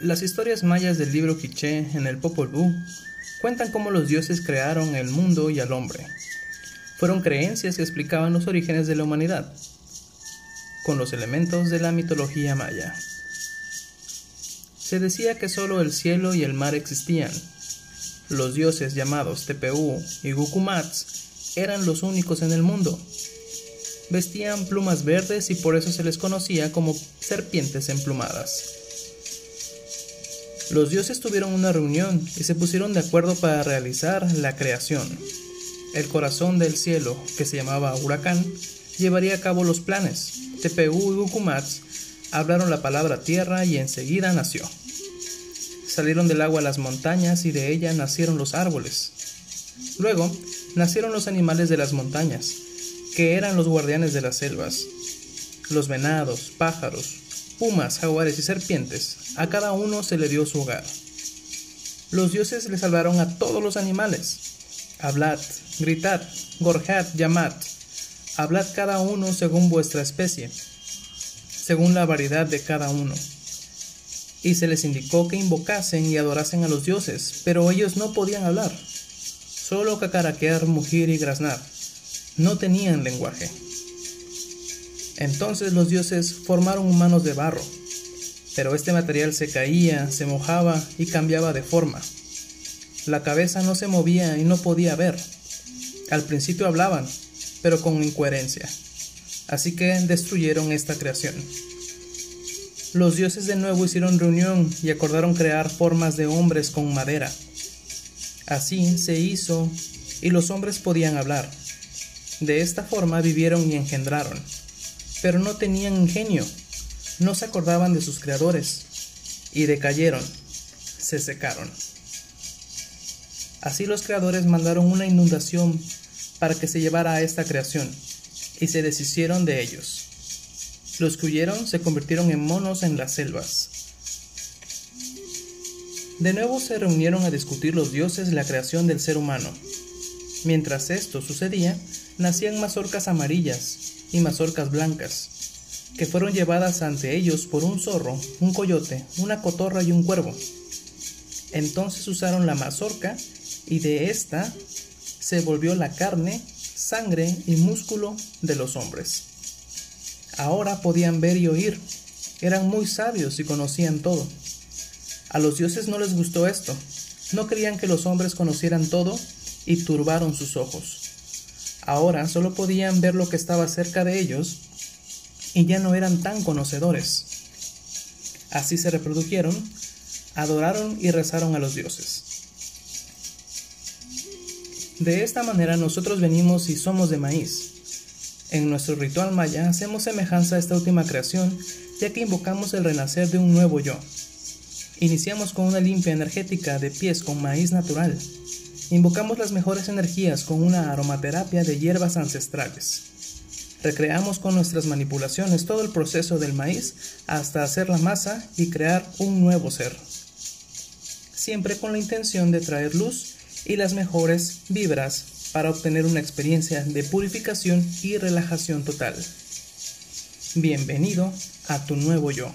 Las historias mayas del libro Quiché en el Popol Vuh cuentan cómo los dioses crearon el mundo y al hombre. Fueron creencias que explicaban los orígenes de la humanidad, con los elementos de la mitología maya. Se decía que solo el cielo y el mar existían. Los dioses llamados Tepeu y Gukumats eran los únicos en el mundo. Vestían plumas verdes y por eso se les conocía como serpientes emplumadas. Los dioses tuvieron una reunión y se pusieron de acuerdo para realizar la creación. El corazón del cielo, que se llamaba Huracán, llevaría a cabo los planes. Tepeu y Gukumats hablaron la palabra tierra y enseguida nació. Salieron del agua las montañas y de ella nacieron los árboles. Luego nacieron los animales de las montañas, que eran los guardianes de las selvas. Los venados, pájaros, pumas, jaguares y serpientes, a cada uno se le dio su hogar. Los dioses le salvaron a todos los animales. Hablad, gritad, gorjad, llamad. Hablad cada uno según vuestra especie, según la variedad de cada uno. Y se les indicó que invocasen y adorasen a los dioses, pero ellos no podían hablar. Solo cacaraquear, mugir y graznar. No tenían lenguaje. Entonces los dioses formaron humanos de barro, pero este material se caía, se mojaba y cambiaba de forma. La cabeza no se movía y no podía ver. Al principio hablaban, pero con incoherencia. Así que destruyeron esta creación. Los dioses de nuevo hicieron reunión y acordaron crear formas de hombres con madera. Así se hizo y los hombres podían hablar. De esta forma vivieron y engendraron pero no tenían ingenio, no se acordaban de sus creadores, y decayeron, se secaron. Así los creadores mandaron una inundación para que se llevara a esta creación, y se deshicieron de ellos. Los que huyeron se convirtieron en monos en las selvas. De nuevo se reunieron a discutir los dioses la creación del ser humano. Mientras esto sucedía, nacían mazorcas amarillas, y mazorcas blancas, que fueron llevadas ante ellos por un zorro, un coyote, una cotorra y un cuervo. Entonces usaron la mazorca y de ésta se volvió la carne, sangre y músculo de los hombres. Ahora podían ver y oír, eran muy sabios y conocían todo. A los dioses no les gustó esto, no querían que los hombres conocieran todo y turbaron sus ojos. Ahora solo podían ver lo que estaba cerca de ellos y ya no eran tan conocedores. Así se reprodujeron, adoraron y rezaron a los dioses. De esta manera nosotros venimos y somos de maíz. En nuestro ritual maya hacemos semejanza a esta última creación, ya que invocamos el renacer de un nuevo yo. Iniciamos con una limpia energética de pies con maíz natural, Invocamos las mejores energías con una aromaterapia de hierbas ancestrales. Recreamos con nuestras manipulaciones todo el proceso del maíz hasta hacer la masa y crear un nuevo ser. Siempre con la intención de traer luz y las mejores vibras para obtener una experiencia de purificación y relajación total. Bienvenido a tu nuevo yo.